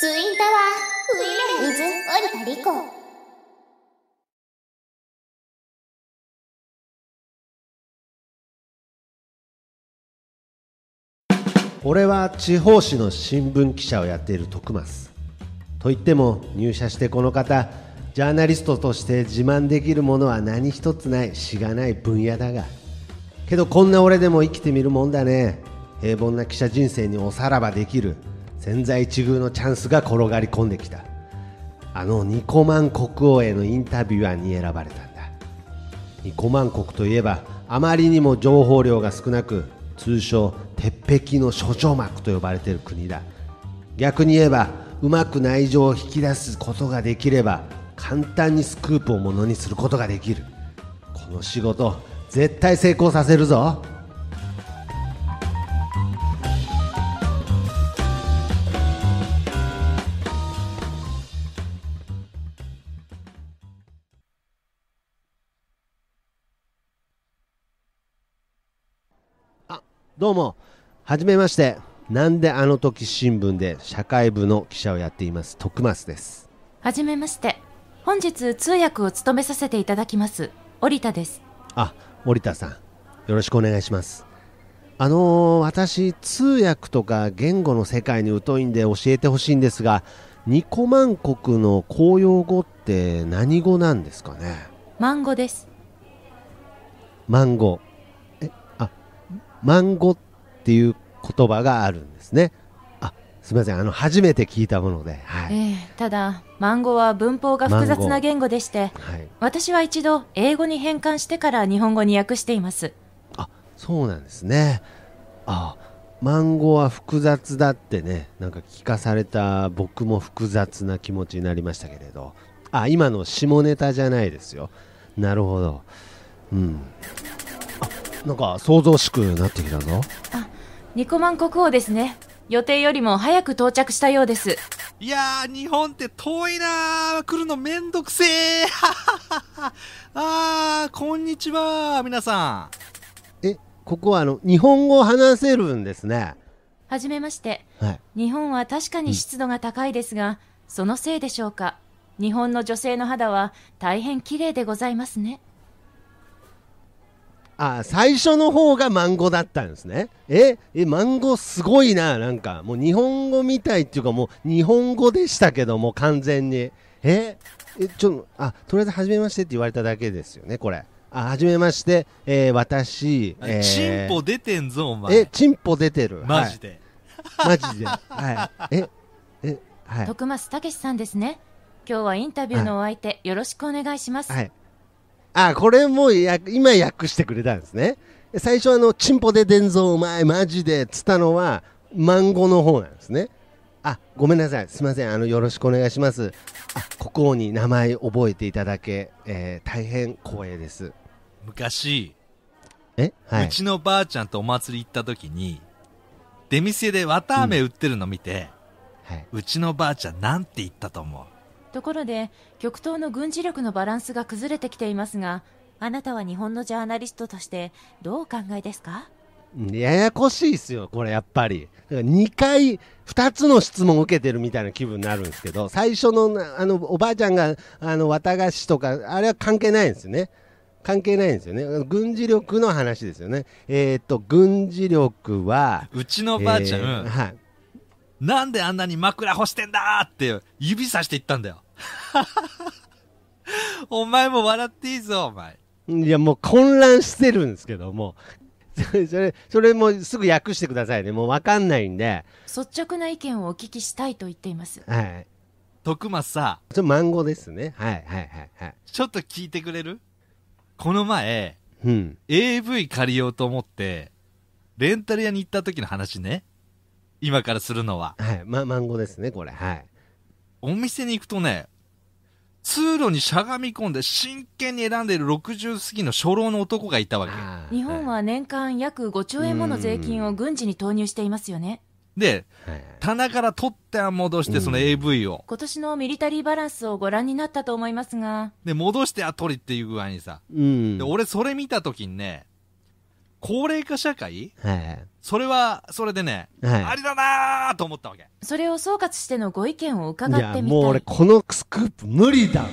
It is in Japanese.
ツインタワーウィメンズ織田理子俺は地方紙の新聞記者をやっている徳増といっても入社してこの方ジャーナリストとして自慢できるものは何一つないしがない分野だが。けどこんな俺でも生きてみるもんだね。平凡な記者人生におさらばできる。千載一遇のチャンスが転がり込んできた。あのニコマン国王へのインタビュアーに選ばれたんだ。ニコマン国といえばあまりにも情報量が少なく通称鉄壁の諸女膜と呼ばれている国だ。逆に言えばうまく内情を引き出すことができれば簡単にスクープをものにすることができる。この仕事絶対成功させるぞ。どうもはじめましてなんであの時新聞で社会部の記者をやっています徳増ですはじめまして。本日通訳を務めさせていただきます。織田です。あ森田さんよろしくお願いしますあのー私通訳とか言語の世界に疎いんで教えてほしいんですがニコマン国の公用語って何語なんですかね？マンゴです。マンゴマンゴっていう言葉があるんですね。あすみません。あの初めて聞いたもので。はい、ええただ、マンゴは文法が複雑な言語でして、はい、私は一度英語に変換してから日本語に訳しています。あそうなんですね。あマンゴは複雑だってねなんか聞かされた僕も複雑な気持ちになりましたけれど。あ今の下ネタじゃないですよ。なるほど。うん。あなんか想像しくなってきたぞニコマン国王ですね。予定よりも早く到着したようです。いやー、日本って遠いなー。来るのめんどくせー。あー、こんにちは、皆さえここはあの日本語を話せるんですねはじめまして。はい日本は確かに湿度が高いですが、そのせいでしょうか。日本の女性の肌は大変綺麗でございますね。あ最初の方がマンゴだったんですねええマンゴすごいななんかもう日本語みたいっていうかもう日本語でしたけども完全にええちょあとりあえず初めましてって言われただけですよねこれあ初めまして、えー私、ん。えーチンポ出てんぞ、お前。えチンポ出てるマジで。はい、マジではいええはい徳増武さんですね。今日はインタビューのお相手、よろしくお願いします。はい。あ、これもや今訳してくれたんですね。最初あの、チンポで伝蔵お前マジでっつったのは、マンゴの方なんですね。あ、ごめんなさい。すいません。あの、よろしくお願いします。あ、国王に名前覚えていただけ、えー大変光栄です。昔、え？はいうちのばあちゃんとお祭り行った時に、出店で綿飴売ってるの見て、はい。うちのばあちゃんなんて言ったと思うところで、極東の軍事力のバランスが崩れてきていますが、あなたは日本のジャーナリストとしてどうお考えですか？ややこしいっすよ、これやっぱり。だから2回、2つの質問を受けてるみたいな気分になるんですけど、最初の、あの、おばあちゃんが、あの、綿菓子とか、あれは関係ないんですよね。関係ないんですよね。軍事力の話ですよね。えーっと、軍事力は、うちのばあちゃん、えーはい。なんであんなに枕干してんだーって指さして言ったんだよ。お前も笑っていいぞ、お前。いや、もう混乱してるんですけども、それ、それ、それもすぐ訳してくださいね。もうわかんないんで、率直な意見をお聞きしたいと言っています。はい。徳松さ、それマンゴですね。はい、はい、はい、はい。ちょっと聞いてくれる？この前、うん。AV 借りようと思って、レンタル屋に行った時の話ね。今からするのは。はい。ま、マンゴですね、これ。はい。お店に行くとね、通路にしゃがみ込んで真剣に選んでいる60過ぎの初老の男がいたわけ。日本は年間約5兆円もの税金を軍事に投入していますよね。で、はい棚から取っては戻してうんその AV を。今年のミリタリーバランスをご覧になったと思いますが、で、戻しては取りっていう具合にさ。うんで、俺それ見た時にね、高齢化社会？はい。それは、それでね、はいありだなーと思ったわけ。それを総括してのご意見を伺ってみたいもう俺このスクープ無理だわ。